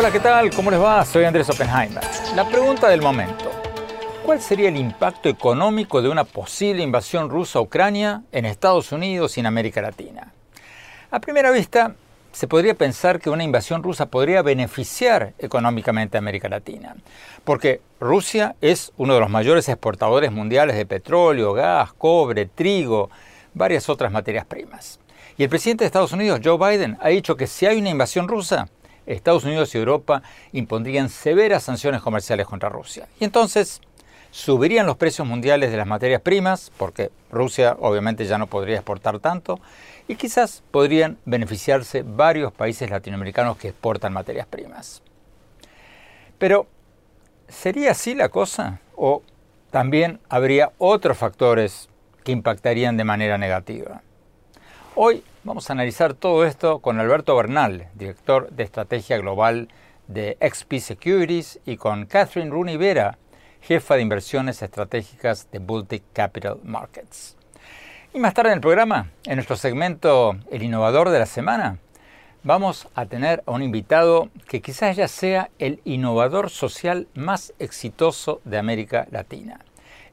Hola, ¿qué tal? ¿Cómo les va? Soy Andrés Oppenheimer. La pregunta del momento. ¿Cuál sería el impacto económico de una posible invasión rusa a Ucrania en Estados Unidos y en América Latina? A primera vista, se podría pensar que una invasión rusa podría beneficiar económicamente a América Latina, porque Rusia es uno de los mayores exportadores mundiales de petróleo, gas, cobre, trigo, varias otras materias primas. Y el presidente de Estados Unidos, Joe Biden, ha dicho que si hay una invasión rusa, Estados Unidos y Europa impondrían severas sanciones comerciales contra Rusia. Y entonces subirían los precios mundiales de las materias primas, porque Rusia obviamente ya no podría exportar tanto, y quizás podrían beneficiarse varios países latinoamericanos que exportan materias primas. Pero, ¿sería así la cosa? ¿O también habría otros factores que impactarían de manera negativa? Hoy vamos a analizar todo esto con Alberto Bernal, director de estrategia global de XP Securities, y con Catherine Rooney Vera, jefa de inversiones estratégicas de Baltic Capital Markets. Y más tarde en el programa, en nuestro segmento El innovador de la semana, vamos a tener a un invitado que quizás ya sea el innovador social más exitoso de América Latina,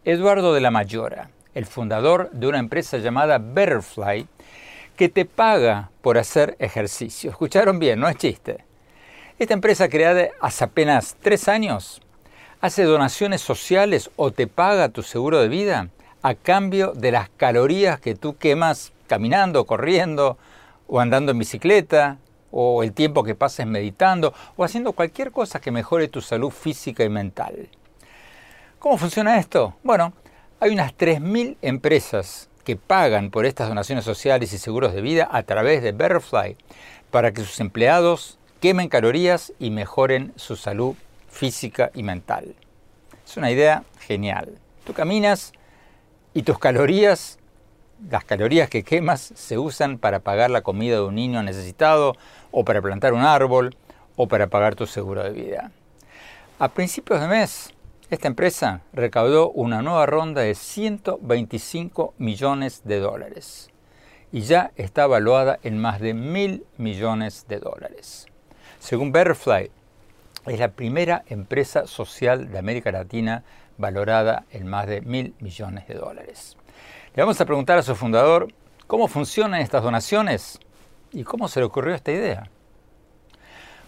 Eduardo de la Mayora, el fundador de una empresa llamada Betterfly, que te paga por hacer ejercicio. Escucharon bien, no es chiste. Esta empresa creada hace apenas tres años hace donaciones sociales o te paga tu seguro de vida a cambio de las calorías que tú quemas caminando, corriendo o andando en bicicleta o el tiempo que pases meditando o haciendo cualquier cosa que mejore tu salud física y mental. ¿Cómo funciona esto? Bueno, hay unas 3.000 empresas que pagan por estas donaciones sociales y seguros de vida a través de Betterfly para que sus empleados quemen calorías y mejoren su salud física y mental. Es una idea genial. Tú caminas y tus calorías, las calorías que quemas, se usan para pagar la comida de un niño necesitado o para plantar un árbol o para pagar tu seguro de vida. A principios de mes, esta empresa recaudó una nueva ronda de 125 millones de dólares y ya está evaluada en más de mil millones de dólares. Según Betterfly, es la primera empresa social de América Latina valorada en más de mil millones de dólares. Le vamos a preguntar a su fundador cómo funcionan estas donaciones y cómo se le ocurrió esta idea.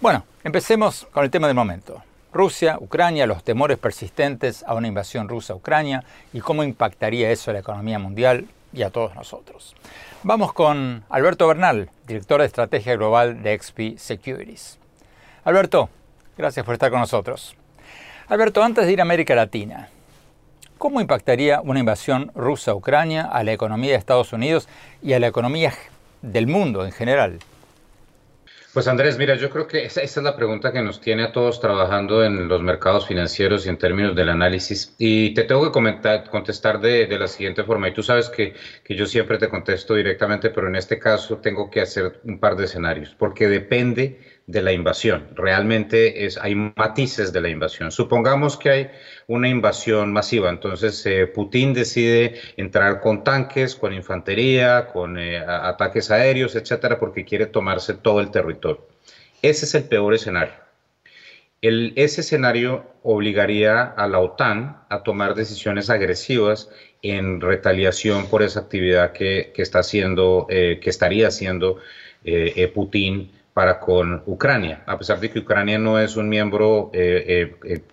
Bueno, empecemos con el tema del momento. Rusia, Ucrania, los temores persistentes a una invasión rusa a Ucrania y cómo impactaría eso a la economía mundial y a todos nosotros. Vamos con Alberto Bernal, director de estrategia global de XP Securities. Alberto, gracias por estar con nosotros. Alberto, antes de ir a América Latina, ¿cómo impactaría una invasión rusa a Ucrania a la economía de Estados Unidos y a la economía del mundo en general? Pues Andrés, mira, yo creo que esa, es la pregunta que nos tiene a todos trabajando en los mercados financieros y en términos del análisis. Y te tengo que comentar, contestar de, la siguiente forma. Y tú sabes que, que yo siempre te contesto directamente, pero en este caso tengo que hacer un par de escenarios, porque depende de la invasión. Realmente es, hay matices de la invasión. Supongamos que hay una invasión masiva, entonces eh, Putin decide entrar con tanques, con infantería, con eh, ataques aéreos, etcétera, porque quiere tomarse todo el territorio. Ese es el peor escenario. ese escenario obligaría a la OTAN a tomar decisiones agresivas en retaliación por esa actividad que, está haciendo, eh, que estaría haciendo Putin para con Ucrania. A pesar de que Ucrania no es un miembro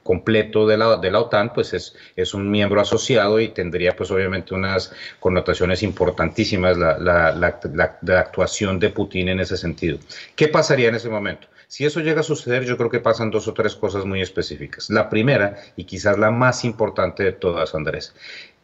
completo de la, de la OTAN, pues es, es un miembro asociado y tendría pues obviamente unas connotaciones importantísimas la, la, la actuación de Putin en ese sentido. ¿Qué pasaría en ese momento? Si eso llega a suceder, yo creo que pasan dos o tres cosas muy específicas. La primera, y quizás la más importante de todas, Andrés,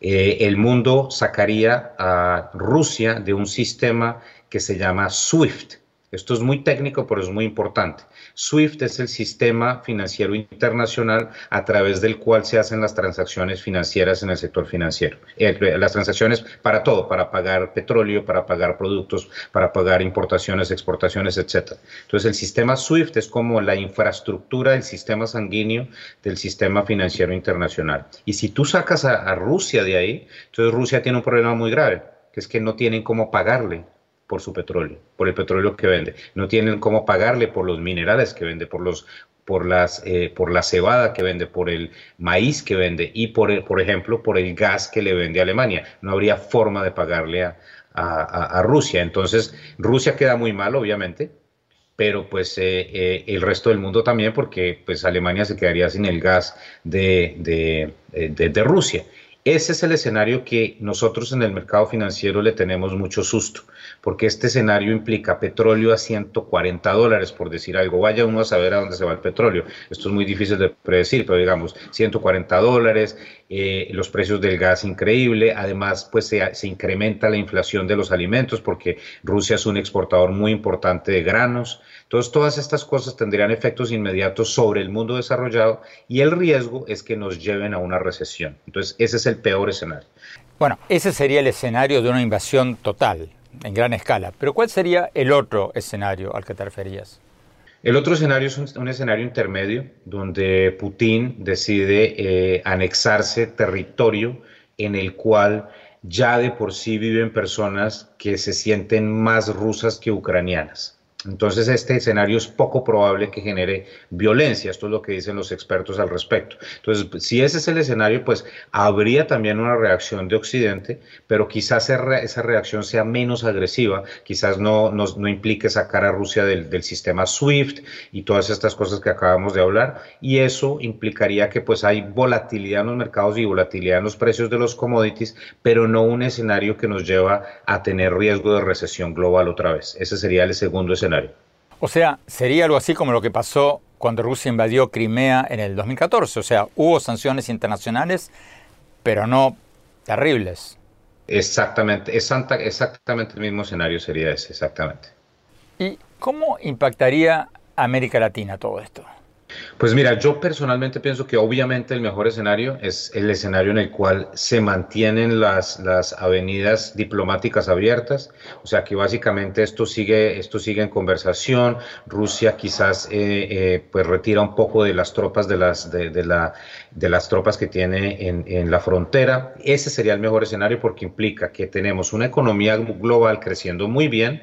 eh, el mundo sacaría a Rusia de un sistema que se llama SWIFT. Esto es muy técnico, pero es muy importante. SWIFT es el sistema financiero internacional a través del cual se hacen las transacciones financieras en el sector financiero. Las transacciones para todo, para pagar petróleo, para pagar productos, para pagar importaciones, exportaciones, etc. Entonces el sistema SWIFT es como la infraestructura del sistema sanguíneo del sistema financiero internacional. Y si tú sacas a, a Rusia de ahí, entonces Rusia tiene un problema muy grave, que es que no tienen cómo pagarle por su petróleo, por el petróleo que vende. No tienen cómo pagarle por los minerales que vende, por los por las eh, por la cebada que vende, por el maíz que vende y por por ejemplo por el gas que le vende a Alemania. No habría forma de pagarle a, a, Rusia. Entonces Rusia queda muy mal, obviamente, pero pues eh, eh, el resto del mundo también, porque pues Alemania se quedaría sin el gas de, de, de Rusia. Ese es el escenario que nosotros en el mercado financiero le tenemos mucho susto, porque este escenario implica petróleo a 140 dólares, por decir algo. Vaya uno a saber a dónde se va el petróleo. Esto es muy difícil de predecir, pero digamos 140 dólares, eh, los precios del gas increíble, además pues se, se incrementa la inflación de los alimentos, porque Rusia es un exportador muy importante de granos. Entonces, todas estas cosas tendrían efectos inmediatos sobre el mundo desarrollado y el riesgo es que nos lleven a una recesión. Entonces, ese es el peor escenario. Bueno, ese sería el escenario de una invasión total, en gran escala. Pero ¿cuál sería el otro escenario al que te referías? El otro escenario es un, escenario intermedio donde Putin decide eh, anexarse territorio en el cual ya de por sí viven personas que se sienten más rusas que ucranianas. Entonces este escenario es poco probable que genere violencia, esto es lo que dicen los expertos al respecto. Entonces, si ese es el escenario, pues habría también una reacción de Occidente, pero quizás esa reacción sea menos agresiva, quizás no, no, implique sacar a Rusia del, del, sistema SWIFT y todas estas cosas que acabamos de hablar, y eso implicaría que pues hay volatilidad en los mercados y volatilidad en los precios de los commodities, pero no un escenario que nos lleva a tener riesgo de recesión global otra vez. Ese sería el segundo escenario o sea, sería algo así como lo que pasó cuando Rusia invadió Crimea en el 2014. O sea, hubo sanciones internacionales, pero no terribles. Exactamente, exactamente el mismo escenario sería ese, exactamente. ¿Y cómo impactaría América Latina todo esto? Pues mira, yo personalmente pienso que obviamente el mejor escenario es el escenario en el cual se mantienen las, las avenidas diplomáticas abiertas, o sea que básicamente esto sigue, esto sigue en conversación, Rusia quizás eh, eh, pues retira un poco de las tropas de las, de, la, de las tropas que tiene en, en la frontera, ese sería el mejor escenario porque implica que tenemos una economía global creciendo muy bien,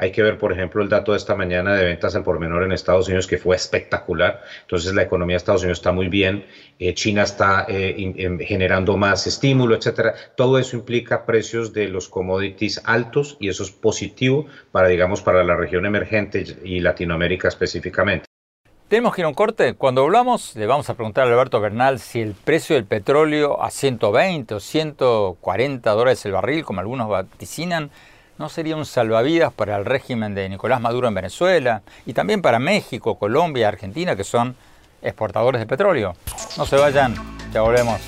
hay que ver, por ejemplo, el dato de esta mañana de ventas al por menor en Estados Unidos, que fue espectacular. Entonces, la economía de Estados Unidos está muy bien, eh, China está eh, em, generando más estímulo, etcétera. Todo eso implica precios de los commodities altos y eso es positivo para, digamos, para la región emergente y Latinoamérica específicamente. Tenemos que ir a un corte. Cuando hablamos, le vamos a preguntar a Alberto Bernal si el precio del petróleo a 120 o 140 dólares el barril, como algunos vaticinan, ¿No sería un salvavidas para el régimen de Nicolás Maduro en Venezuela y también para México, Colombia, Argentina, que son exportadores de petróleo? No se vayan, ya volvemos.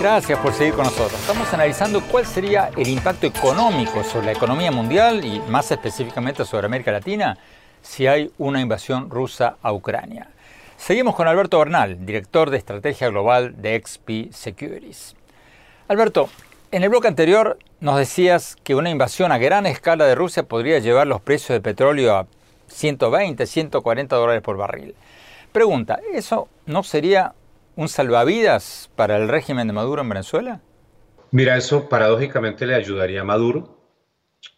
Gracias por seguir con nosotros. Estamos analizando cuál sería el impacto económico sobre la economía mundial y más específicamente sobre América Latina si hay una invasión rusa a Ucrania. Seguimos con Alberto Bernal, director de estrategia global de XP Securities. Alberto, en el bloque anterior nos decías que una invasión a gran escala de Rusia podría llevar los precios del petróleo a 120, 140 dólares por barril. Pregunta, ¿eso no sería un salvavidas para el régimen de Maduro en Venezuela? Mira, eso paradójicamente le ayudaría a Maduro,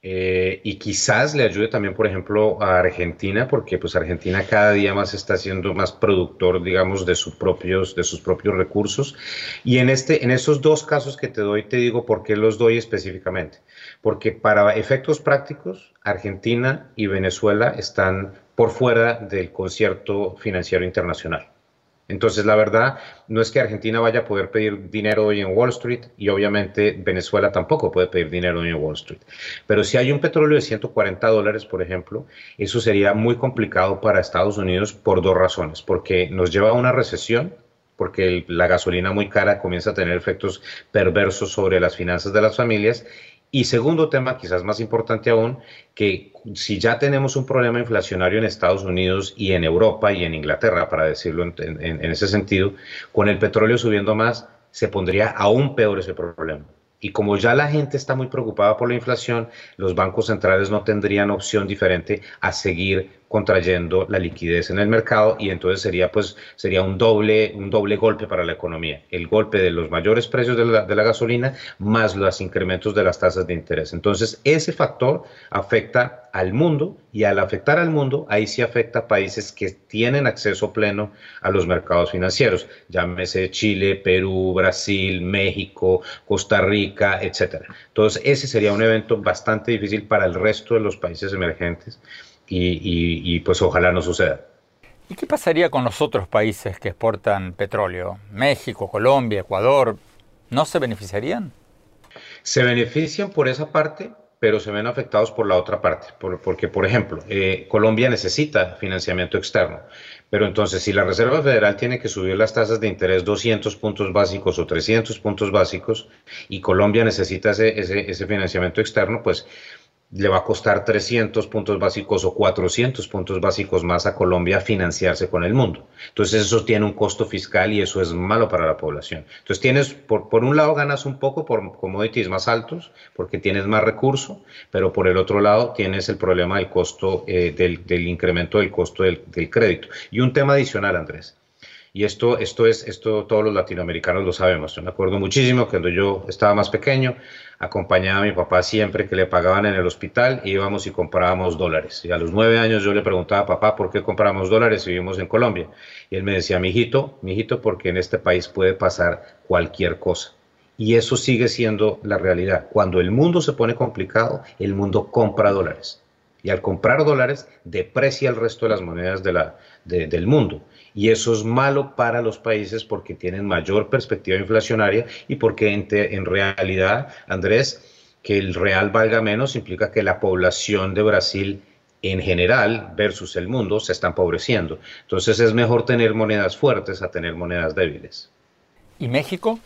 eh, y quizás le ayude también, por ejemplo, a Argentina, porque pues Argentina cada día más está siendo más productor, digamos, de sus propios, de sus propios recursos. Y en, este, en esos dos casos que te doy, te digo por qué los doy específicamente. Porque para efectos prácticos, Argentina y Venezuela están por fuera del concierto financiero internacional. Entonces, la verdad, no es que Argentina vaya a poder pedir dinero hoy en Wall Street y obviamente Venezuela tampoco puede pedir dinero hoy en Wall Street. Pero si hay un petróleo de 140 dólares, por ejemplo, eso sería muy complicado para Estados Unidos por dos razones. Porque nos lleva a una recesión, porque la gasolina muy cara comienza a tener efectos perversos sobre las finanzas de las familias y segundo tema, quizás más importante aún, que si ya tenemos un problema inflacionario en Estados Unidos y en Europa y en Inglaterra, para decirlo en, ese sentido, con el petróleo subiendo más, se pondría aún peor ese problema. Y como ya la gente está muy preocupada por la inflación, los bancos centrales no tendrían opción diferente a seguir contrayendo la liquidez en el mercado y entonces sería pues sería un doble un doble golpe para la economía. El golpe de los mayores precios de la, de la gasolina más los incrementos de las tasas de interés. Entonces ese factor afecta al mundo y al afectar al mundo ahí sí afecta a países que tienen acceso pleno a los mercados financieros. Llámese Chile Perú Brasil México Costa Rica etcétera. Entonces ese sería un evento bastante difícil para el resto de los países emergentes y, pues ojalá no suceda. ¿Y qué pasaría con los otros países que exportan petróleo? México, Colombia, Ecuador, ¿no se beneficiarían? Se benefician por esa parte, pero se ven afectados por la otra parte. porque, por ejemplo, eh, Colombia necesita financiamiento externo, pero entonces si la Reserva Federal tiene que subir las tasas de interés 200 puntos básicos o 300 puntos básicos y Colombia necesita ese, ese financiamiento externo, pues le va a costar 300 puntos básicos o 400 puntos básicos más a Colombia financiarse con el mundo. Entonces eso tiene un costo fiscal y eso es malo para la población. Entonces tienes, por, por un lado ganas un poco por commodities más altos porque tienes más recurso, pero por el otro lado tienes el problema del costo, eh, del, del, incremento del costo del, del crédito. Y un tema adicional, Andrés. Y esto, esto es, esto todos los latinoamericanos lo sabemos. Yo me acuerdo muchísimo cuando yo estaba más pequeño, acompañaba a mi papá siempre que le pagaban en el hospital, íbamos y comprábamos dólares. Y a los nueve años yo le preguntaba a papá por qué compramos dólares si vivimos en Colombia. Y él me decía, mijito, mijito, porque en este país puede pasar cualquier cosa. Y eso sigue siendo la realidad. Cuando el mundo se pone complicado, el mundo compra dólares. Y al comprar dólares, deprecia el resto de las monedas de la, del mundo y eso es malo para los países porque tienen mayor perspectiva inflacionaria y porque en, realidad, Andrés, que el real valga menos implica que la población de Brasil en general versus el mundo se está empobreciendo. Entonces es mejor tener monedas fuertes a tener monedas débiles. ¿Y México?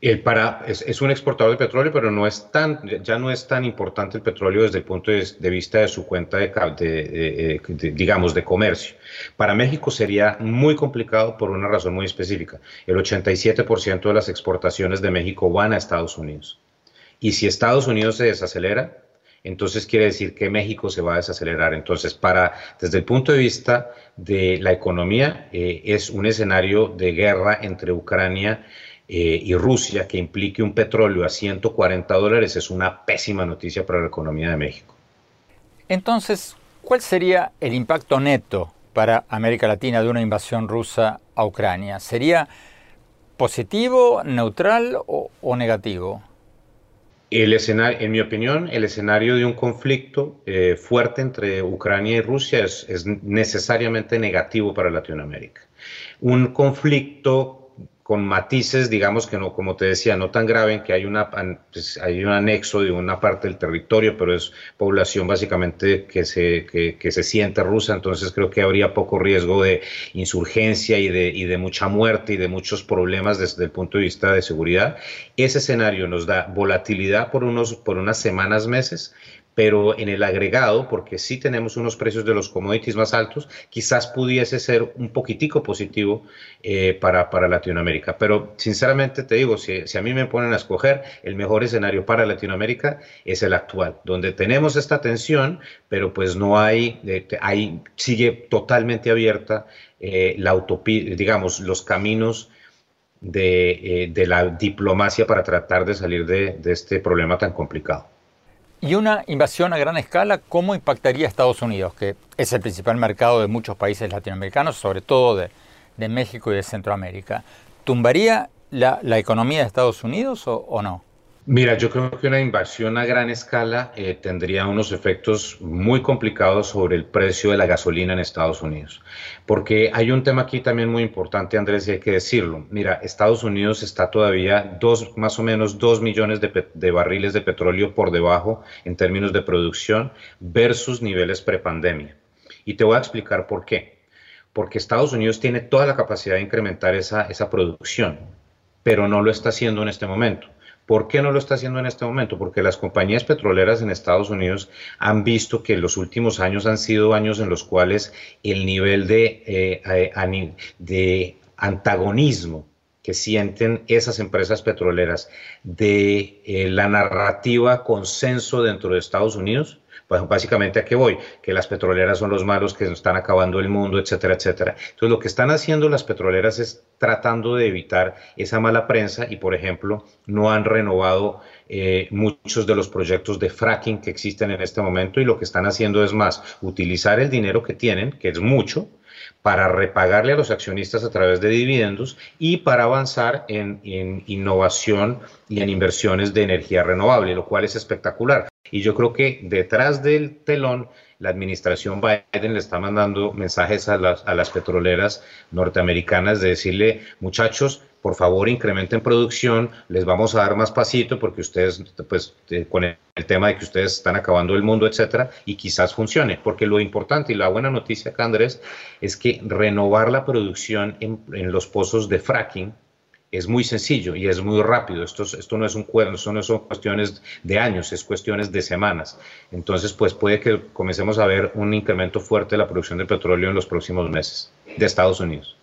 El para, es, un exportador de petróleo, pero no es tan, ya no es tan importante el petróleo desde el punto de, vista de su cuenta de, digamos, de comercio. Para México sería muy complicado por una razón muy específica. El 87% de las exportaciones de México van a Estados Unidos. Y si Estados Unidos se desacelera, entonces quiere decir que México se va a desacelerar. Entonces, para, desde el punto de vista de la economía, eh, es un escenario de guerra entre Ucrania eh, y Rusia que implique un petróleo a 140 dólares es una pésima noticia para la economía de México. Entonces, ¿cuál sería el impacto neto para América Latina de una invasión rusa a Ucrania? ¿Sería positivo, neutral o, negativo? El escenario, en mi opinión, el escenario de un conflicto eh, fuerte entre Ucrania y Rusia es, es necesariamente negativo para Latinoamérica. Un conflicto con matices, digamos que no, como te decía, no tan grave, en que hay, una, pues, hay un anexo de una parte del territorio, pero es población básicamente que se, que, se siente rusa, entonces creo que habría poco riesgo de insurgencia y de, y de mucha muerte y de muchos problemas desde el punto de vista de seguridad. Ese escenario nos da volatilidad por, unos, por unas semanas, meses, pero en el agregado, porque sí tenemos unos precios de los commodities más altos, quizás pudiese ser un poquitico positivo eh, para, para, Latinoamérica. Pero sinceramente te digo, si, a mí me ponen a escoger, el mejor escenario para Latinoamérica es el actual, donde tenemos esta tensión, pero pues no hay, eh, hay sigue totalmente abierta eh, la utopía, digamos, los caminos de, eh, la diplomacia para tratar de salir de, este problema tan complicado. ¿Y una invasión a gran escala cómo impactaría a Estados Unidos, que es el principal mercado de muchos países latinoamericanos, sobre todo de, México y de Centroamérica? ¿Tumbaría la, economía de Estados Unidos o no? Mira, yo creo que una invasión a gran escala eh, tendría unos efectos muy complicados sobre el precio de la gasolina en Estados Unidos. Porque hay un tema aquí también muy importante, Andrés, y hay que decirlo. Mira, Estados Unidos está todavía dos, más o menos dos millones de, de barriles de petróleo por debajo en términos de producción versus niveles prepandemia. Y te voy a explicar por qué. Porque Estados Unidos tiene toda la capacidad de incrementar esa, esa producción, pero no lo está haciendo en este momento. ¿Por qué no lo está haciendo en este momento? Porque las compañías petroleras en Estados Unidos han visto que los últimos años han sido años en los cuales el nivel de, eh, antagonismo que sienten esas empresas petroleras de eh, la narrativa consenso dentro de Estados Unidos pues básicamente a qué voy, que las petroleras son los malos que están acabando el mundo, etcétera, etcétera. Entonces lo que están haciendo las petroleras es tratando de evitar esa mala prensa y, por ejemplo, no han renovado eh, muchos de los proyectos de fracking que existen en este momento y lo que están haciendo es más utilizar el dinero que tienen, que es mucho, para repagarle a los accionistas a través de dividendos y para avanzar en, innovación y en inversiones de energía renovable, lo cual es espectacular. Y yo creo que detrás del telón, la administración Biden le está mandando mensajes a las, a las petroleras norteamericanas de decirle, muchachos, por favor incrementen producción, les vamos a dar más pasito porque ustedes, pues, con el, tema de que ustedes están acabando el mundo, etcétera, y quizás funcione, porque lo importante y la buena noticia acá, Andrés, es que renovar la producción en, en los pozos de fracking es muy sencillo y es muy rápido. Esto, esto no es un esto no son cuestiones de años, es cuestiones de semanas. Entonces, pues puede que comencemos a ver un incremento fuerte de la producción de petróleo en los próximos meses de Estados Unidos.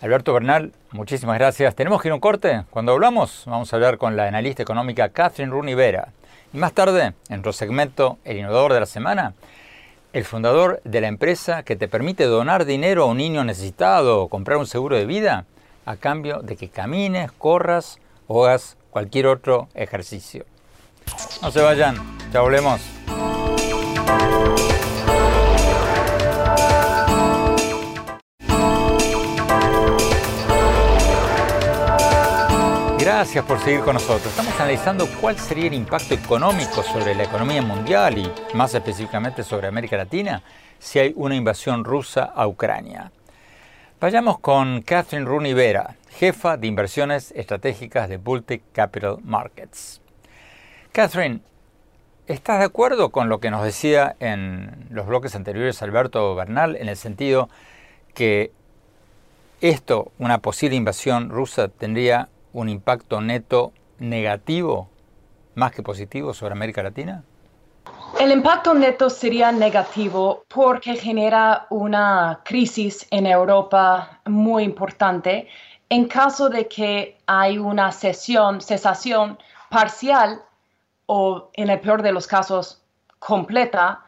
Alberto Bernal, muchísimas gracias. Tenemos que ir a un corte. Cuando hablamos, vamos a hablar con la analista económica Catherine Runivera. Y más tarde, en nuestro segmento El Innovador de la Semana, el fundador de la empresa que te permite donar dinero a un niño necesitado o comprar un seguro de vida a cambio de que camines, corras o hagas cualquier otro ejercicio. No se vayan, ya volvemos. Gracias por seguir con nosotros. Estamos analizando cuál sería el impacto económico sobre la economía mundial y más específicamente sobre América Latina si hay una invasión rusa a Ucrania. Vayamos con Catherine Rooney Vera, jefa de inversiones estratégicas de Baltic Capital Markets. Catherine, ¿estás de acuerdo con lo que nos decía en los bloques anteriores Alberto Bernal en el sentido que esto, una posible invasión rusa, tendría un impacto neto negativo más que positivo sobre América Latina? El impacto neto sería negativo porque genera una crisis en Europa muy importante en caso de que hay una cesión, cesación parcial o en el peor de los casos completa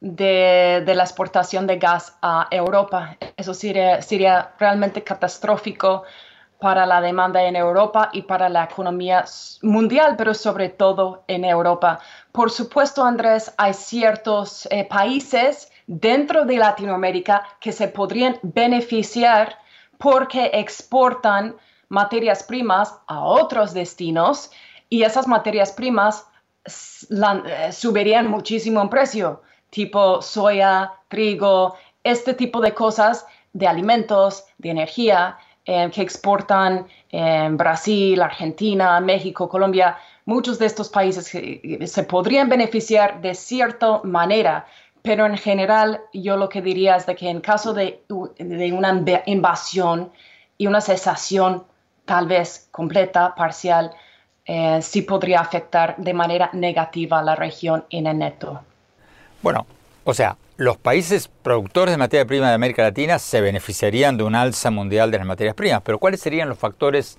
de, la exportación de gas a Europa. Eso sería, sería realmente catastrófico para la demanda en Europa y para la economía mundial, pero sobre todo en Europa. Por supuesto, Andrés, hay ciertos eh, países dentro de Latinoamérica que se podrían beneficiar porque exportan materias primas a otros destinos y esas materias primas eh, subirían muchísimo en precio, tipo soya, trigo, este tipo de cosas de alimentos, de energía eh, que exportan en Brasil, Argentina, México, Colombia, muchos de estos países se podrían beneficiar de cierta manera, pero en general yo lo que diría es de que en caso de, una invasión y una cesación tal vez completa, parcial, eh, sí podría afectar de manera negativa a la región en el neto. Bueno, o sea, los países productores de materia prima de América Latina se beneficiarían de un alza mundial de las materias primas, pero ¿cuáles serían los factores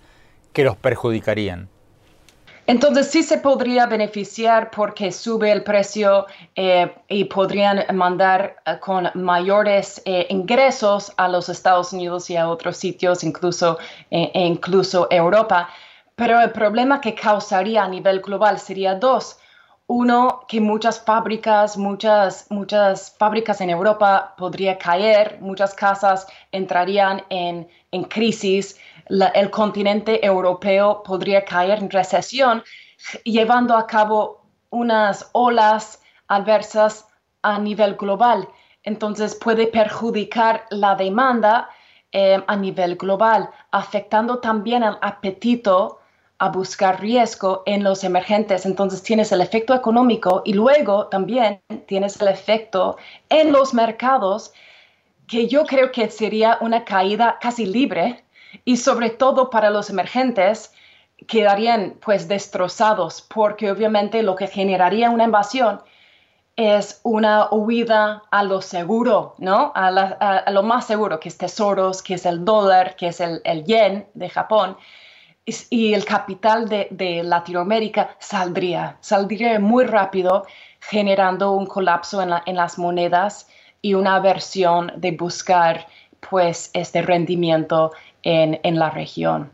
que los perjudicarían? Entonces sí se podría beneficiar porque sube el precio eh, y podrían mandar eh, con mayores eh, ingresos a los Estados Unidos y a otros sitios, incluso, e incluso Europa. Pero el problema que causaría a nivel global sería dos. Uno, que muchas fábricas, muchas, muchas fábricas en Europa podría caer, muchas casas entrarían en, en crisis el continente europeo podría caer en recesión, llevando a cabo unas olas adversas a nivel global. Entonces puede perjudicar la demanda eh, a nivel global, afectando también el apetito a buscar riesgo en los emergentes. Entonces tienes el efecto económico y luego también tienes el efecto en los mercados que yo creo que sería una caída casi libre y sobre todo para los emergentes quedarían pues destrozados porque obviamente lo que generaría una invasión es una huida a lo seguro, ¿no? A, lo más seguro, que es tesoros, que es el dólar, que es el, yen de Japón. Y, el capital de, Latinoamérica saldría, saldría muy rápido, generando un colapso en, en las monedas y una aversión de buscar pues este rendimiento en, la región.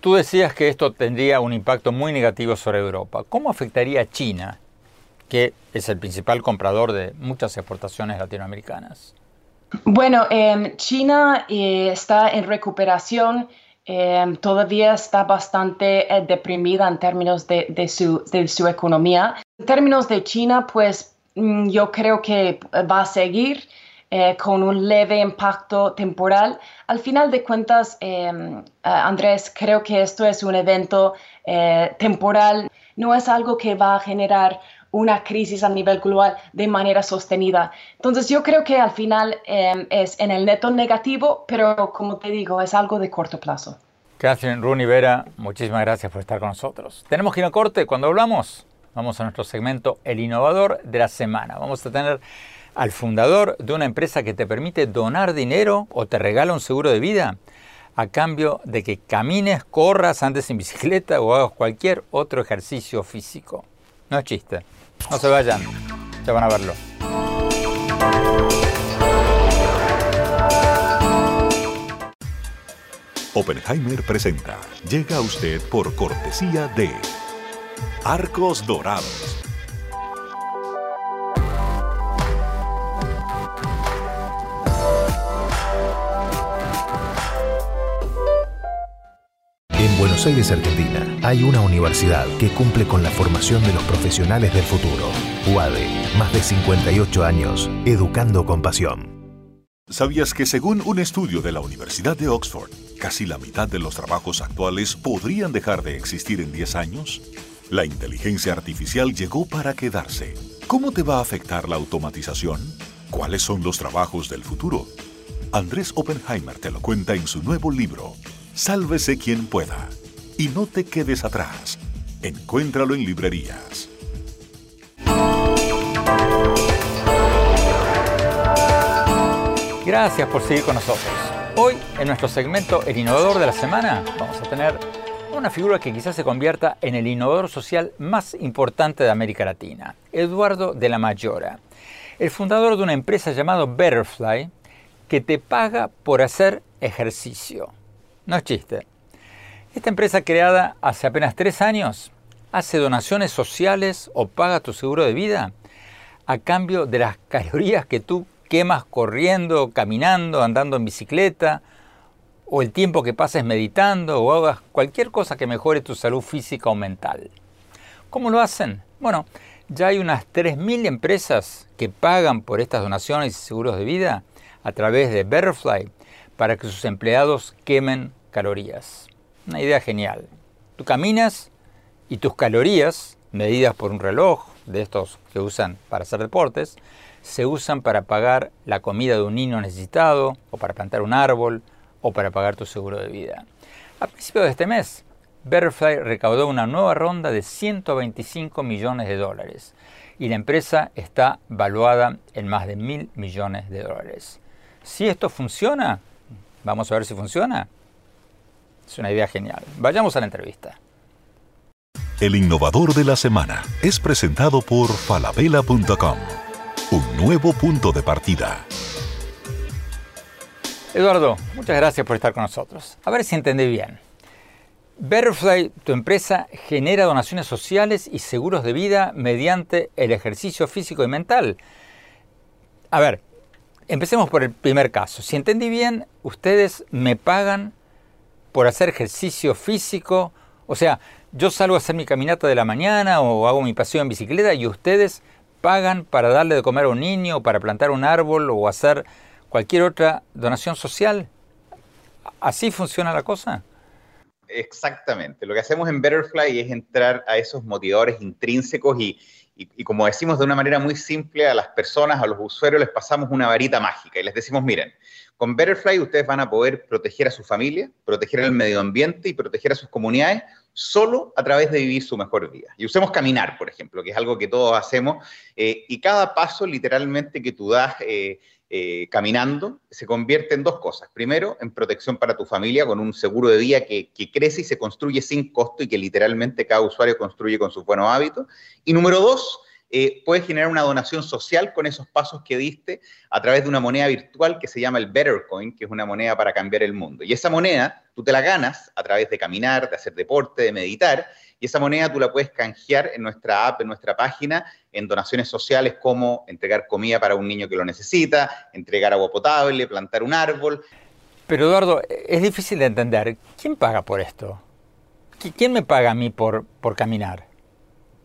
Tú decías que esto tendría un impacto muy negativo sobre Europa. ¿Cómo afectaría a China, que es el principal comprador de muchas exportaciones latinoamericanas? Bueno, China eh, está en recuperación, em, todavía está bastante eh, deprimida en términos de, su, de, su, economía. En términos de China, pues mm, yo creo que va a seguir. Eh, con un leve impacto temporal. Al final de cuentas, em, Andrés, creo que esto es un evento eh, temporal, no es algo que va a generar una crisis a nivel global de manera sostenida. Entonces yo creo que al final em, es en el neto negativo, pero como te digo, es algo de corto plazo. Catherine Rooney Vera, muchísimas gracias por estar con nosotros. Tenemos que ir a corte. Cuando hablamos, vamos a nuestro segmento El Innovador de la Semana. Vamos a tener al fundador de una empresa que te permite donar dinero o te regala un seguro de vida a cambio de que camines, corras, andes en bicicleta o hagas cualquier otro ejercicio físico. No es chiste. No se vayan. Ya van a verlo. Oppenheimer presenta. Llega a usted por cortesía de Arcos Dorados Buenos Aires, Argentina, hay una universidad que cumple con la formación de los profesionales del futuro. UADE, más de 58 años, educando con pasión. ¿Sabías que según un estudio de la Universidad de Oxford, casi la mitad de los trabajos actuales podrían dejar de existir en 10 años? La inteligencia artificial llegó para quedarse. ¿Cómo te va a afectar la automatización? ¿Cuáles son los trabajos del futuro? Andrés Oppenheimer te lo cuenta en su nuevo libro, Sálvese quien pueda. Y no te quedes atrás. Encuéntralo en librerías. Gracias por seguir con nosotros. Hoy, en nuestro segmento El Innovador de la Semana, vamos a tener una figura que quizás se convierta en el innovador social más importante de América Latina, Eduardo de la Mayora, el fundador de una empresa llamada Betterfly que te paga por hacer ejercicio. No es chiste. Esta empresa creada hace apenas tres años hace donaciones sociales o paga tu seguro de vida a cambio de las calorías que tú quemas corriendo, caminando, andando en bicicleta, o el tiempo que pases meditando, o hagas cualquier cosa que mejore tu salud física o mental. ¿Cómo lo hacen? Bueno, ya hay unas 3.000 empresas que pagan por estas donaciones y seguros de vida a través de Betterfly para que sus empleados quemen calorías. Una idea genial. Tú caminas y tus calorías, medidas por un reloj de estos que usan para hacer deportes, se usan para pagar la comida de un niño necesitado, o para plantar un árbol, o para pagar tu seguro de vida. A principios de este mes, Betterfly recaudó una nueva ronda de 125 millones de dólares y la empresa está valuada en más de mil millones de dólares. Si esto funciona, vamos a ver si funciona. Es una idea genial. Vayamos a la entrevista. El innovador de la semana es presentado por falabella.com. Un nuevo punto de partida. Eduardo, muchas gracias por estar con nosotros. A ver si entendí bien. Betterfly, tu empresa, genera donaciones sociales y seguros de vida mediante el ejercicio físico y mental. A ver, empecemos por el primer caso. Si entendí bien, ustedes me pagan por hacer ejercicio físico. O sea, yo salgo a hacer mi caminata de la mañana o hago mi paseo en bicicleta y ustedes pagan para darle de comer a un niño, para plantar un árbol o hacer cualquier otra donación social. ¿Así funciona la cosa? Exactamente. Lo que hacemos en Betterfly es entrar a esos motivadores intrínsecos y, y, como decimos de una manera muy simple a las personas, a los usuarios, les pasamos una varita mágica y les decimos, miren, con Betterfly ustedes van a poder proteger a su familia, proteger al medio ambiente y proteger a sus comunidades solo a través de vivir su mejor vida. Y usemos caminar, por ejemplo, que es algo que todos hacemos, eh, y cada paso literalmente que tú das... Eh, eh, caminando se convierte en dos cosas. Primero, en protección para tu familia con un seguro de vida que, crece y se construye sin costo y que literalmente cada usuario construye con sus buenos hábitos. Y número dos, eh, puedes generar una donación social con esos pasos que diste a través de una moneda virtual que se llama el Bettercoin, que es una moneda para cambiar el mundo. Y esa moneda tú te la ganas a través de caminar, de hacer deporte, de meditar, y esa moneda tú la puedes canjear en nuestra app, en nuestra página, en donaciones sociales como entregar comida para un niño que lo necesita, entregar agua potable, plantar un árbol. Pero Eduardo, es difícil de entender. ¿Quién paga por esto? ¿Quién me paga a mí por, por caminar?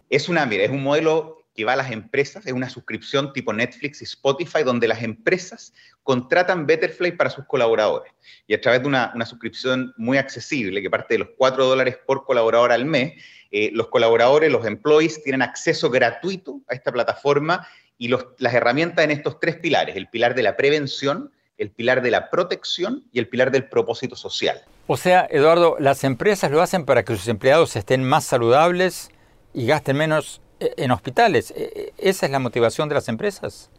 Es una, mira, es un modelo que va a las empresas, es una suscripción tipo Netflix y Spotify, donde las empresas contratan Betterfly para sus colaboradores. Y a través de una, suscripción muy accesible, que parte de los 4 dólares por colaborador al mes, eh, los colaboradores, los employees, tienen acceso gratuito a esta plataforma y las herramientas en estos tres pilares, el pilar de la prevención, el pilar de la protección y el pilar del propósito social. O sea, Eduardo, las empresas lo hacen para que sus empleados estén más saludables y gasten menos en hospitales. E, e, ¿Esa es la motivación de las empresas?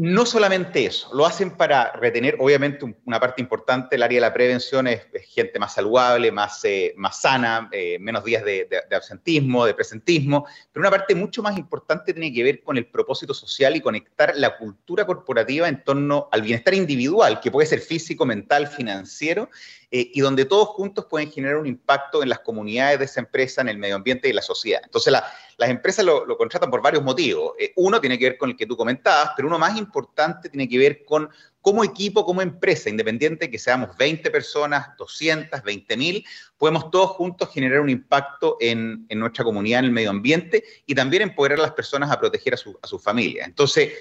No solamente eso, lo hacen para retener, obviamente una parte importante, el área de la prevención es, gente más saludable, más, eh, más sana, eh, menos días de, absentismo, de presentismo, pero una parte mucho más importante tiene que ver con el propósito social y conectar la cultura corporativa en torno al bienestar individual, que puede ser físico, mental, financiero, eh, y donde todos juntos pueden generar un impacto en las comunidades de esa empresa, en el medio ambiente y en la sociedad. Entonces, las empresas lo, contratan por varios motivos. Eh, uno tiene que ver con el que tú comentabas, pero uno más importante tiene que ver con como equipo, como empresa, independiente que seamos 20 personas, 200, 20 mil, podemos todos juntos generar un impacto en, nuestra comunidad, en el medio ambiente y también empoderar a las personas a proteger a su, a su familia. Entonces,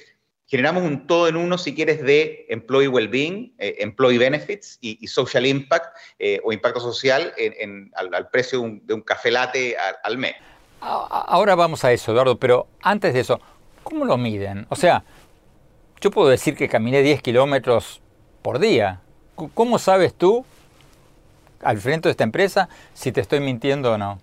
generamos un todo en uno, si quieres, de employee well-being, eh, employee benefits y, social impact eh, o impacto social en, al, precio de un, café latte al, mes. Ahora vamos a eso, Eduardo, pero antes de eso, ¿cómo lo miden? O sea, yo puedo decir que caminé 10 kilómetros por día. ¿Cómo sabes tú, al frente de esta empresa, si te estoy mintiendo o no?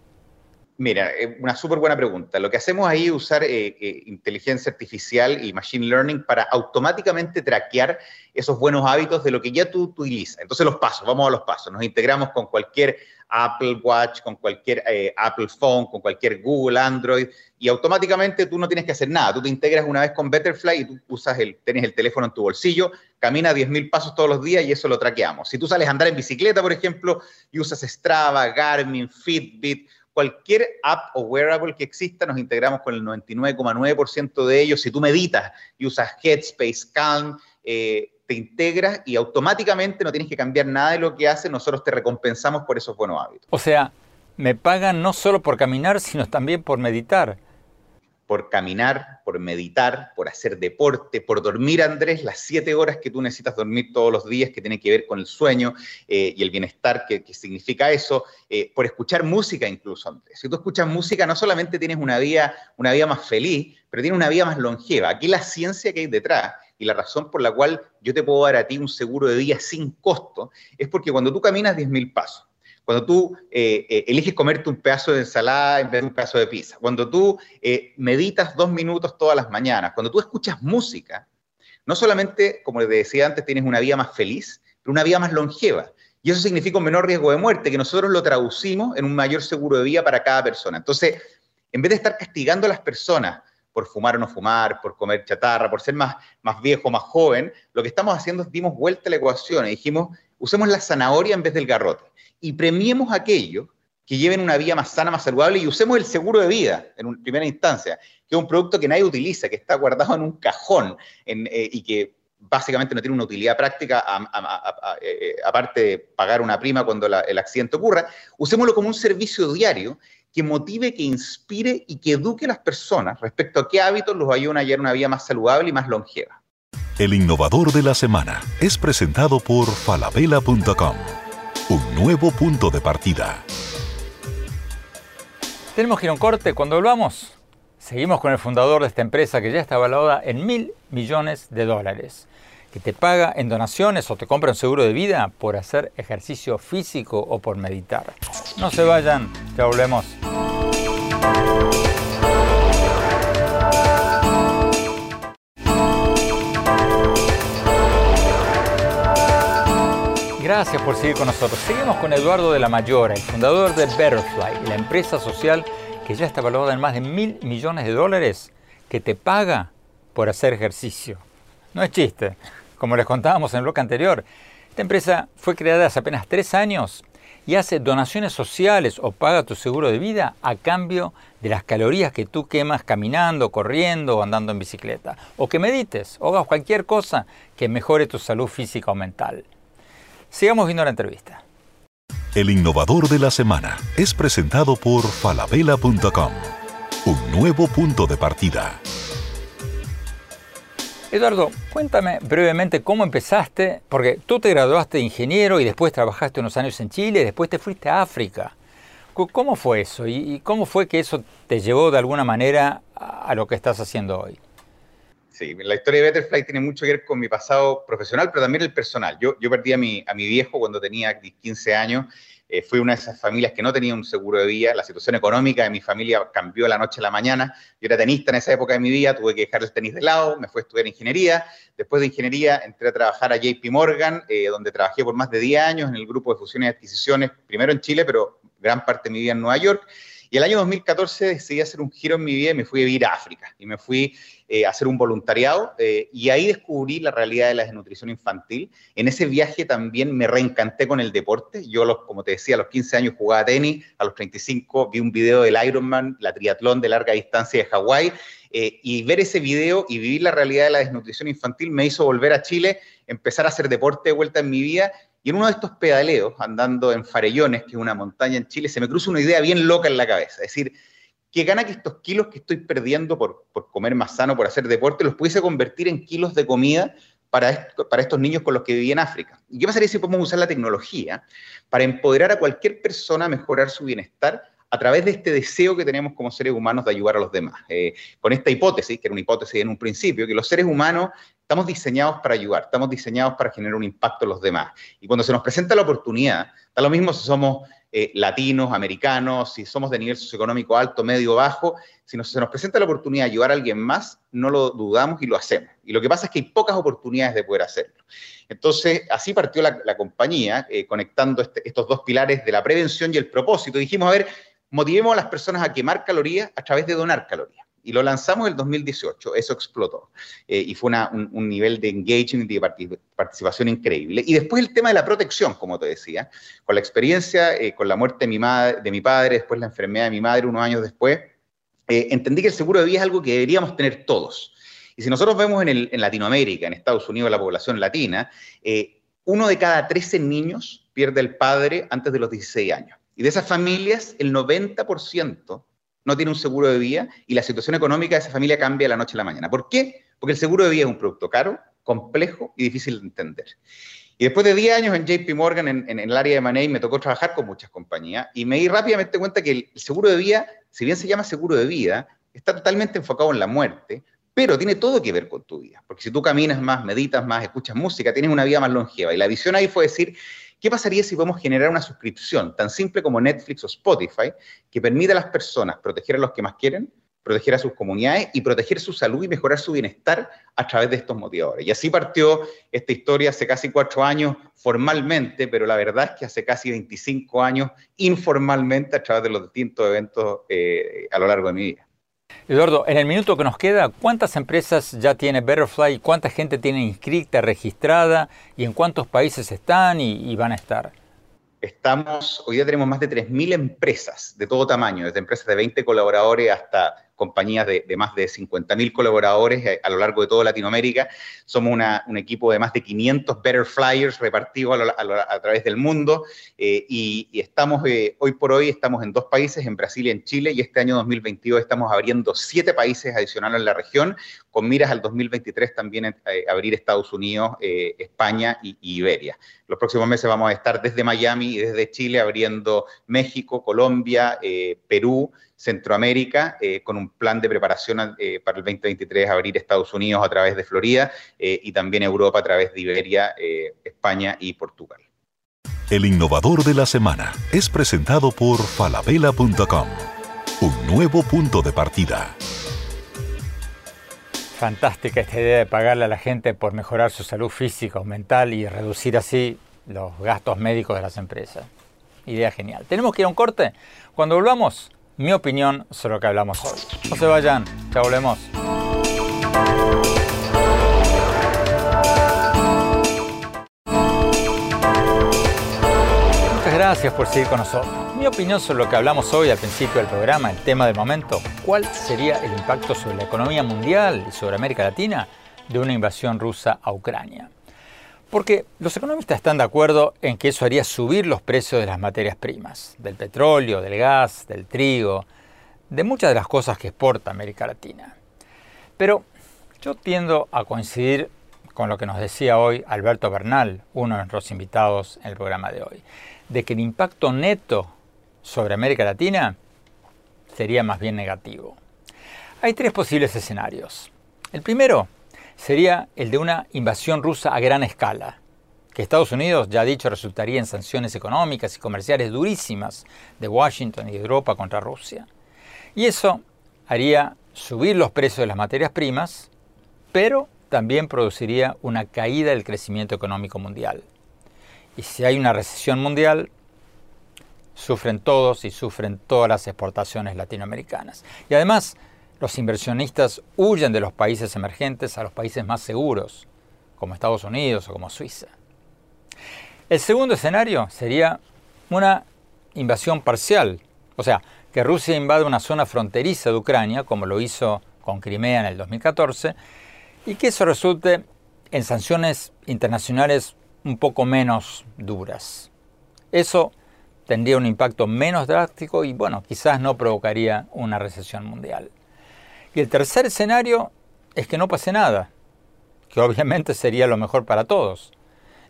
Mira, eh, una súper buena pregunta. Lo que hacemos ahí es usar eh, eh, inteligencia artificial y machine learning para automáticamente traquear esos buenos hábitos de lo que ya tú, utilizas. Entonces los pasos, vamos a los pasos. Nos integramos con cualquier Apple Watch, con cualquier Apple Phone, con cualquier Google, Android, y automáticamente tú no tienes que hacer nada. Tú te integras una vez con Betterfly y tú usas el, tienes el teléfono en tu bolsillo, camina 10.000 pasos todos los días y eso lo traqueamos. Si tú sales a andar en bicicleta, por ejemplo, y usas Strava, Garmin, Fitbit, cualquier app o wearable que exista, nos integramos con el 99,9% de ellos. Si tú meditas y usas Headspace, Calm, eh, te integras y automáticamente no tienes que cambiar nada de lo que haces, nosotros te recompensamos por esos buenos hábitos. O sea, me pagan no solo por caminar, sino también por meditar por caminar, por meditar, por hacer deporte, por dormir, Andrés, las siete horas que tú necesitas dormir todos los días, que tiene que ver con el sueño eh, y el bienestar que, significa eso, eh, por escuchar música incluso, Andrés. Si tú escuchas música, no solamente tienes una vida, una vida más feliz, pero tienes una vida más longeva. Aquí la ciencia que hay detrás y la razón por la cual yo te puedo dar a ti un seguro de vida sin costo es porque cuando tú caminas 10.000 pasos, cuando tú eh, eh, eliges comerte un pedazo de ensalada en vez de un pedazo de pizza, cuando tú eh, meditas dos minutos todas las mañanas, cuando tú escuchas música, no solamente, como les decía antes, tienes una vida más feliz, pero una vida más longeva. Y eso significa un menor riesgo de muerte, que nosotros lo traducimos en un mayor seguro de vida para cada persona. Entonces, en vez de estar castigando a las personas por fumar o no fumar, por comer chatarra, por ser más, más viejo, más joven, lo que estamos haciendo es dimos vuelta a la ecuación y dijimos, usemos la zanahoria en vez del garrote y premiemos aquellos que lleven una vida más sana, más saludable y usemos el seguro de vida en primera instancia, que es un producto que nadie utiliza, que está guardado en un cajón eh, y que básicamente no tiene una utilidad práctica eh, eh, aparte de pagar una prima cuando el accidente ocurra, usémoslo como un servicio diario que motive, que inspire y que eduque a las personas respecto a qué hábitos los ayudan a llevar una vida más saludable y más longeva. El innovador de la semana es presentado por falabella.com, un nuevo punto de partida. Tenemos que ir un corte. Cuando volvamos, seguimos con el fundador de esta empresa que ya está valorada en mil millones de dólares, que te paga en donaciones o te compra un seguro de vida por hacer ejercicio físico o por meditar. No se vayan, ya volvemos. Gracias por seguir con nosotros. Seguimos con Eduardo de la Mayora, el fundador de Betterfly, la empresa social que ya está valorada en más de mil millones de dólares, que te paga por hacer ejercicio. No es chiste, como les contábamos en el bloque anterior. Esta empresa fue creada hace apenas tres años y hace donaciones sociales o paga tu seguro de vida a cambio de las calorías que tú quemas caminando, corriendo o andando en bicicleta. O que medites o hagas cualquier cosa que mejore tu salud física o mental. Sigamos viendo la entrevista. El innovador de la semana es presentado por falabella.com, un nuevo punto de partida. Eduardo, cuéntame brevemente cómo empezaste, porque tú te graduaste de ingeniero y después trabajaste unos años en Chile y después te fuiste a África. ¿Cómo fue eso? ¿Y cómo fue que eso te llevó de alguna manera a lo que estás haciendo hoy? Sí, la historia de Betterfly tiene mucho que ver con mi pasado profesional, pero también el personal. Yo, yo perdí a mi, a mi viejo cuando tenía 15 años. Eh, fui una de esas familias que no tenía un seguro de vida. La situación económica de mi familia cambió de la noche a la mañana. Yo era tenista en esa época de mi vida, tuve que dejar el tenis de lado, me fui a estudiar ingeniería. Después de ingeniería entré a trabajar a JP Morgan, eh, donde trabajé por más de 10 años en el grupo de fusiones y adquisiciones, primero en Chile, pero gran parte de mi vida en Nueva York. Y el año 2014 decidí hacer un giro en mi vida y me fui a vivir a África. Y me fui eh, a hacer un voluntariado eh, y ahí descubrí la realidad de la desnutrición infantil. En ese viaje también me reencanté con el deporte. Yo, los, como te decía, a los 15 años jugaba tenis, a los 35 vi un video del Ironman, la triatlón de larga distancia de Hawái. Eh, y ver ese video y vivir la realidad de la desnutrición infantil me hizo volver a Chile, empezar a hacer deporte de vuelta en mi vida y en uno de estos pedaleos, andando en Farellones, que es una montaña en Chile, se me cruza una idea bien loca en la cabeza. Es decir, ¿qué gana que estos kilos que estoy perdiendo por, comer más sano, por hacer deporte, los pudiese convertir en kilos de comida para, para estos niños con los que viví en África? ¿Y qué pasaría si podemos usar la tecnología para empoderar a cualquier persona a mejorar su bienestar a través de este deseo que tenemos como seres humanos de ayudar a los demás. Eh, con esta hipótesis, que era una hipótesis en un principio, que los seres humanos estamos diseñados para ayudar, estamos diseñados para generar un impacto en los demás. Y cuando se nos presenta la oportunidad, da lo mismo si somos eh, latinos, americanos, si somos de nivel socioeconómico alto, medio, bajo, si se nos presenta la oportunidad de ayudar a alguien más, no lo dudamos y lo hacemos. Y lo que pasa es que hay pocas oportunidades de poder hacerlo. Entonces, así partió la, compañía, eh, conectando este, estos dos pilares de la prevención y el propósito. Dijimos, a ver, motivemos a las personas a quemar calorías a través de donar calorías. Y lo lanzamos en el 2018, eso explotó. Eh, y fue un, nivel de engagement y de participación increíble. Y después el tema de la protección, como te decía, con la experiencia, eh, con la muerte de mi, madre, de mi padre, después la enfermedad de mi madre unos años después, eh, entendí que el seguro de vida es algo que deberíamos tener todos. Y si nosotros vemos en, en Latinoamérica, en Estados Unidos, la población latina, uno de cada 13 niños pierde el padre antes de los 16 años. Y de esas familias, el 90% no tiene un seguro de vida y la situación económica de esa familia cambia de la noche a la mañana. ¿Por qué? Porque el seguro de vida es un producto caro, complejo y difícil de entender. Y después de 10 años en JP Morgan, en, el área de Money, me tocó trabajar con muchas compañías y me di rápidamente cuenta que el seguro de vida, si bien se llama seguro de vida, está totalmente enfocado en la muerte, pero tiene todo que ver con tu vida. Porque si tú caminas más, meditas más, escuchas música, tienes una vida más longeva. Y la visión ahí fue decir, ¿Qué pasaría si podemos generar una suscripción tan simple como Netflix o Spotify que permita a las personas proteger a los que más quieren, proteger a sus comunidades y proteger su salud y mejorar su bienestar a través de estos motivadores. Y así partió esta historia hace casi cuatro años formalmente, pero la verdad es que hace casi 25 años informalmente a través de los distintos eventos eh, a lo largo de mi vida. Eduardo, en el minuto que nos queda, ¿cuántas empresas ya tiene Betterfly? ¿Cuánta gente tiene inscrita, registrada? ¿Y en cuántos países están y van a estar? Estamos, hoy día tenemos más de 3.000 empresas de todo tamaño, desde empresas de 20 colaboradores hasta compañías de, más de 50.000 colaboradores eh, a, lo largo de toda Latinoamérica. Somos un equipo de más de 500 Better Flyers repartidos a, través del mundo eh, y, estamos, eh, hoy por hoy estamos en dos países, en Brasil y en Chile, y este año 2022 estamos abriendo siete países adicionales en la región, con miras al 2023 también abrir Estados Unidos, España y, y Iberia. Los próximos meses vamos a estar desde Miami y desde Chile abriendo México, Colombia, Perú, Centroamérica, eh, con un plan de preparación eh, para el 2023 abrir Estados Unidos a través de Florida eh, y también Europa a través de Iberia, España y Portugal. El innovador de la semana es presentado por falabella.com, un nuevo punto de partida. Fantástica esta idea de pagarle a la gente por mejorar su salud física o mental y reducir así los gastos médicos de las empresas. Idea genial. Tenemos que ir a un corte. Cuando volvamos, mi opinión sobre lo que hablamos hoy. No se vayan, ya volvemos. Muchas gracias por seguir con nosotros. Mi opinión sobre lo que hablamos hoy al principio del programa, el tema del momento, ¿cuál sería el impacto sobre la economía mundial y sobre América Latina de una invasión rusa a Ucrania? Porque los economistas están de acuerdo en que eso haría subir los precios de las materias primas, del petróleo, del gas, del trigo, de muchas de las cosas que exporta América Latina. Pero yo tiendo a coincidir con lo que nos decía hoy Alberto Bernal, uno de nuestros invitados en el programa de hoy, de que el impacto neto sobre América Latina sería más bien negativo. Hay tres posibles escenarios. El primero sería el de una invasión rusa a gran escala, que Estados Unidos, ya ha dicho, resultaría en sanciones económicas y comerciales durísimas de Washington y de Europa contra Rusia. Y eso haría subir los precios de las materias primas, pero también produciría una caída del crecimiento económico mundial. Y si hay una recesión mundial, sufren todos y sufren todas las exportaciones latinoamericanas. Y además, los inversionistas huyen de los países emergentes a los países más seguros, como Estados Unidos o como Suiza. El segundo escenario sería una invasión parcial, o sea, que Rusia invade una zona fronteriza de Ucrania, como lo hizo con Crimea en el 2014, y que eso resulte en sanciones internacionales un poco menos duras. Eso tendría un impacto menos drástico y, bueno, quizás no provocaría una recesión mundial. Y el tercer escenario es que no pase nada, que obviamente sería lo mejor para todos,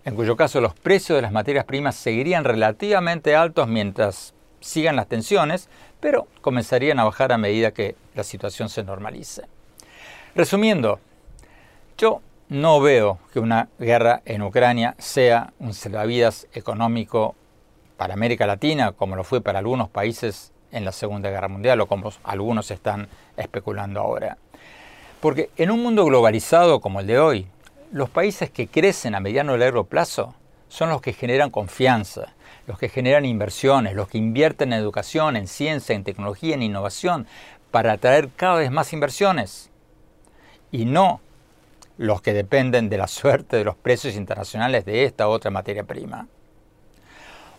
en cuyo caso los precios de las materias primas seguirían relativamente altos mientras sigan las tensiones, pero comenzarían a bajar a medida que la situación se normalice. Resumiendo, yo no veo que una guerra en Ucrania sea un salvavidas económico para América Latina, como lo fue para algunos países en la Segunda Guerra Mundial o como algunos están especulando ahora. Porque en un mundo globalizado como el de hoy, los países que crecen a mediano y largo plazo son los que generan confianza, los que generan inversiones, los que invierten en educación, en ciencia, en tecnología, en innovación, para atraer cada vez más inversiones. Y no los que dependen de la suerte de los precios internacionales de esta u otra materia prima.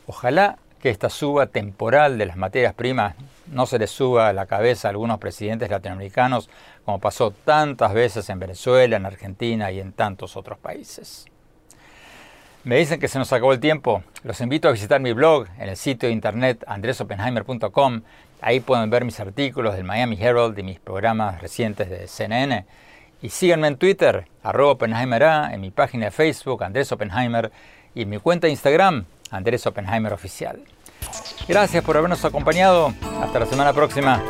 Ojalá que esta suba temporal de las materias primas no se les suba a la cabeza a algunos presidentes latinoamericanos, como pasó tantas veces en Venezuela, en Argentina y en tantos otros países. Me dicen que se nos acabó el tiempo. Los invito a visitar mi blog en el sitio de internet andresopenheimer.com. Ahí pueden ver mis artículos del Miami Herald y mis programas recientes de CNN. Y síganme en Twitter, arroba Oppenheimer en mi página de Facebook, Andrés Oppenheimer, y en mi cuenta de Instagram, Andrés Oppenheimer Oficial. Gracias por habernos acompañado. Hasta la semana próxima.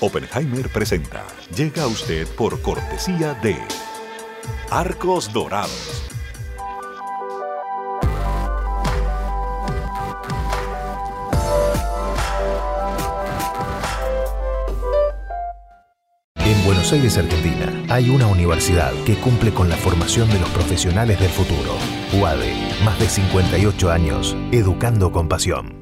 Oppenheimer presenta. Llega a usted por cortesía de Arcos Dorados. En Buenos Aires, Argentina hay una universidad que cumple con la formación de los profesionales del futuro. UADE, más de 58 años, educando con pasión.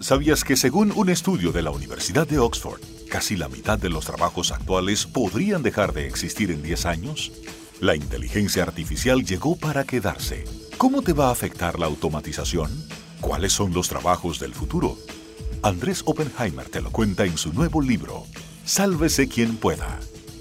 ¿Sabías que según un estudio de la Universidad de Oxford, casi la mitad de los trabajos actuales podrían dejar de existir en 10 años? La inteligencia artificial llegó para quedarse. ¿Cómo te va a afectar la automatización? ¿Cuáles son los trabajos del futuro? Andrés Oppenheimer te lo cuenta en su nuevo libro, Sálvese quien pueda.